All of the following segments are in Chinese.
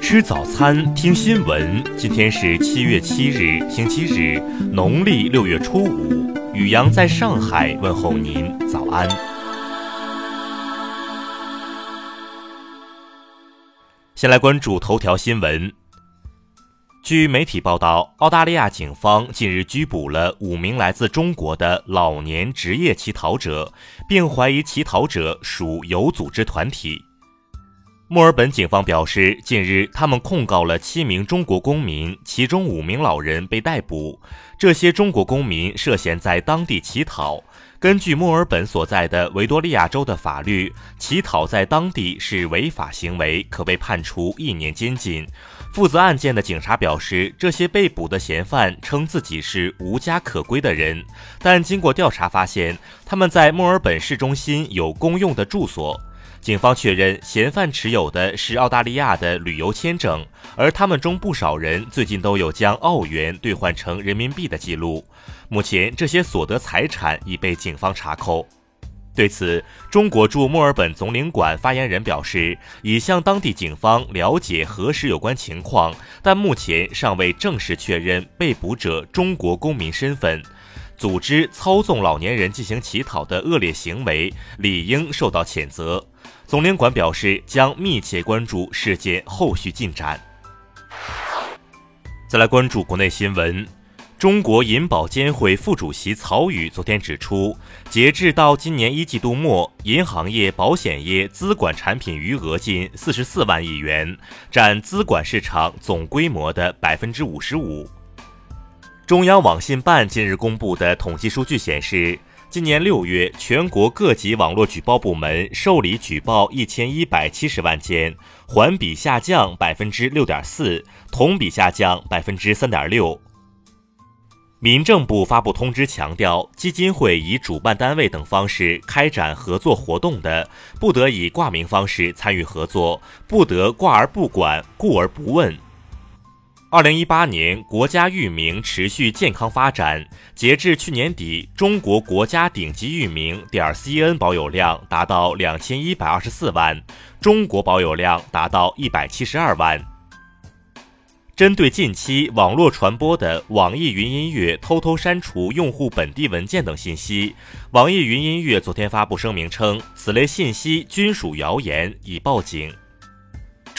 吃早餐，听新闻。今天是七月七日，星期日，农历六月初五。雨阳在上海问候您，早安。先来关注头条新闻。据媒体报道，澳大利亚警方近日拘捕了五名来自中国的老年职业乞讨者，并怀疑乞讨者属有组织团体。墨尔本警方表示，近日他们控告了七名中国公民，其中五名老人被逮捕。这些中国公民涉嫌在当地乞讨。根据墨尔本所在的维多利亚州的法律，乞讨在当地是违法行为，可被判处一年监禁。负责案件的警察表示，这些被捕的嫌犯称自己是无家可归的人，但经过调查发现，他们在墨尔本市中心有公用的住所。警方确认，嫌犯持有的是澳大利亚的旅游签证，而他们中不少人最近都有将澳元兑换成人民币的记录。目前，这些所得财产已被警方查扣。对此，中国驻墨尔本总领馆发言人表示，已向当地警方了解核实有关情况，但目前尚未正式确认被捕者中国公民身份。组织操纵老年人进行乞讨的恶劣行为，理应受到谴责。总领馆表示，将密切关注事件后续进展。再来关注国内新闻，中国银保监会副主席曹宇昨天指出，截至到今年一季度末，银行业、保险业资管产品余额近四十四万亿元，占资管市场总规模的百分之五十五。中央网信办近日公布的统计数据显示。今年六月，全国各级网络举报部门受理举报一千一百七十万件，环比下降百分之六点四，同比下降百分之三点六。民政部发布通知强调，基金会以主办单位等方式开展合作活动的，不得以挂名方式参与合作，不得挂而不管，顾而不问。二零一八年，国家域名持续健康发展。截至去年底，中国国家顶级域名点 cn 保有量达到两千一百二十四万，中国保有量达到一百七十二万。针对近期网络传播的网易云音乐偷偷删除用户本地文件等信息，网易云音乐昨天发布声明称，此类信息均属谣言，已报警。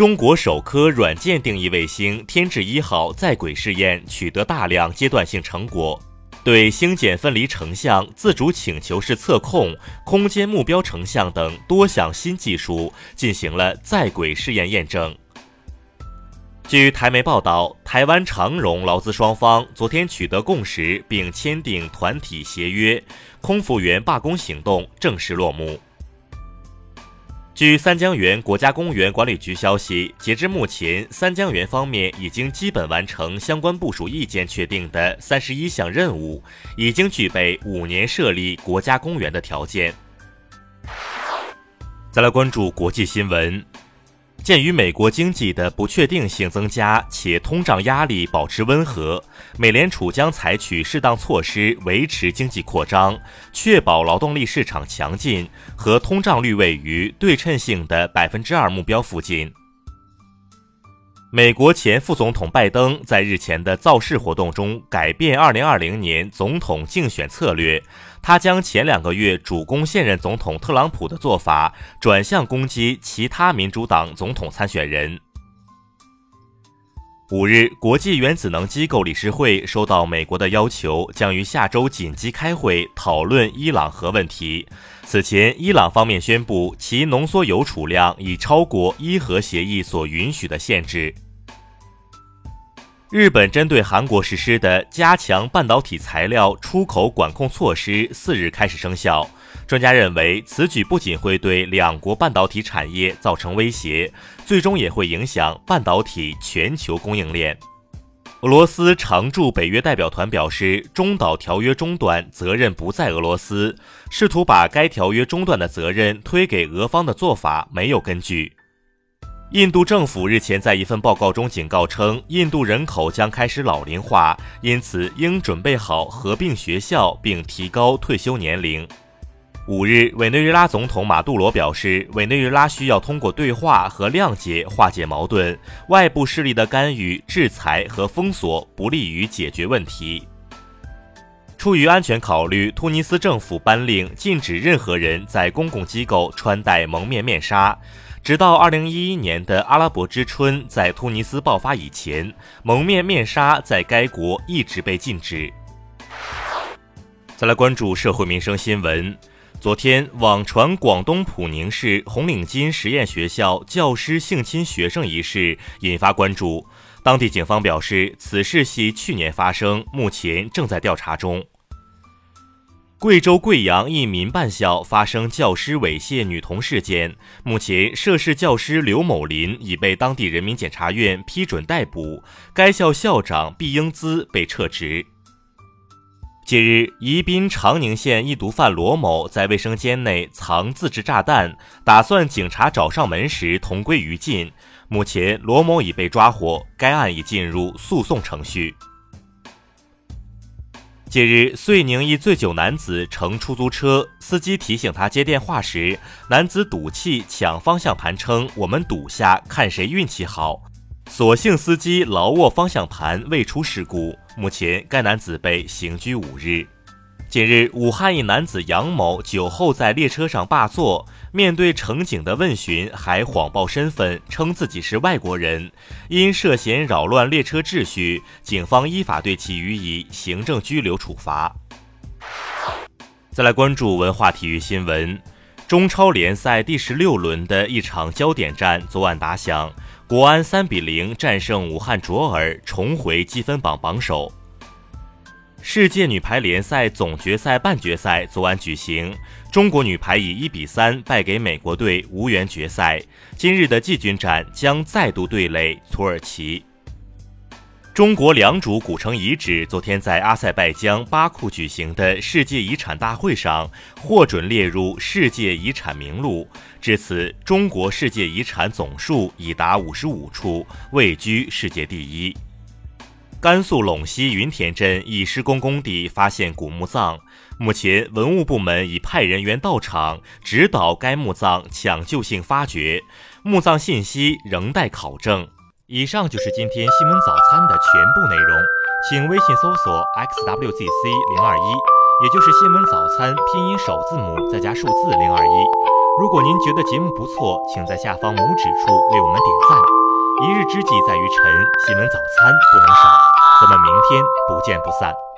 中国首颗软件定义卫星“天智一号”在轨试验取得大量阶段性成果，对星检分离成像、自主请求式测控、空间目标成像等多项新技术进行了在轨试验验证。据台媒报道，台湾长荣劳资双方昨天取得共识，并签订团体协约，空服员罢工行动正式落幕。据三江源国家公园管理局消息，截至目前，三江源方面已经基本完成相关部署意见确定的三十一项任务，已经具备五年设立国家公园的条件。再来关注国际新闻。鉴于美国经济的不确定性增加，且通胀压力保持温和，美联储将采取适当措施维持经济扩张，确保劳动力市场强劲和通胀率位于对称性的百分之二目标附近。美国前副总统拜登在日前的造势活动中改变2020年总统竞选策略。他将前两个月主攻现任总统特朗普的做法转向攻击其他民主党总统参选人。五日，国际原子能机构理事会收到美国的要求，将于下周紧急开会讨论伊朗核问题。此前，伊朗方面宣布其浓缩铀储量已超过伊核协议所允许的限制。日本针对韩国实施的加强半导体材料出口管控措施四日开始生效。专家认为，此举不仅会对两国半导体产业造成威胁，最终也会影响半导体全球供应链。俄罗斯常驻北约代表团表示，中导条约中断责任不在俄罗斯，试图把该条约中断的责任推给俄方的做法没有根据。印度政府日前在一份报告中警告称，印度人口将开始老龄化，因此应准备好合并学校并提高退休年龄。五日，委内瑞拉总统马杜罗表示，委内瑞拉需要通过对话和谅解化解矛盾，外部势力的干预、制裁和封锁不利于解决问题。出于安全考虑，突尼斯政府颁令禁止任何人在公共机构穿戴蒙面面纱。直到2011年的阿拉伯之春在突尼斯爆发以前，蒙面面纱在该国一直被禁止。再来关注社会民生新闻。昨天，网传广东普宁市红领巾实验学校教师性侵学生一事引发关注。当地警方表示，此事系去年发生，目前正在调查中。贵州贵阳一民办校发生教师猥亵女童事件，目前涉事教师刘某林已被当地人民检察院批准逮捕，该校校长毕英姿被撤职。近日，宜宾长宁县一毒贩罗某在卫生间内藏自制炸弹，打算警察找上门时同归于尽。目前，罗某已被抓获，该案已进入诉讼程序。近日，遂宁一醉酒男子乘出租车，司机提醒他接电话时，男子赌气抢方向盘，称“我们赌下，看谁运气好”。所幸司机牢握方向盘，未出事故。目前，该男子被刑拘五日。近日，武汉一男子杨某酒后在列车上霸座，面对乘警的问询，还谎报身份，称自己是外国人。因涉嫌扰乱列车秩序，警方依法对其予以行政拘留处罚。再来关注文化体育新闻，中超联赛第十六轮的一场焦点战昨晚打响。国安三比零战胜武汉卓尔，重回积分榜榜首。世界女排联赛总决赛半决赛昨晚举行，中国女排以一比三败给美国队，无缘决赛。今日的季军战将再度对垒土耳其。中国良渚古城遗址昨天在阿塞拜疆巴库举行的世界遗产大会上获准列入世界遗产名录，至此，中国世界遗产总数已达五十五处，位居世界第一。甘肃陇西云田镇一施工工地发现古墓葬，目前文物部门已派人员到场指导该墓葬抢救性发掘，墓葬信息仍待考证。以上就是今天新闻早餐的全部内容，请微信搜索 xwzc 零二一，也就是新闻早餐拼音首字母再加数字零二一。如果您觉得节目不错，请在下方拇指处为我们点赞。一日之计在于晨，新闻早餐不能少，咱们明天不见不散。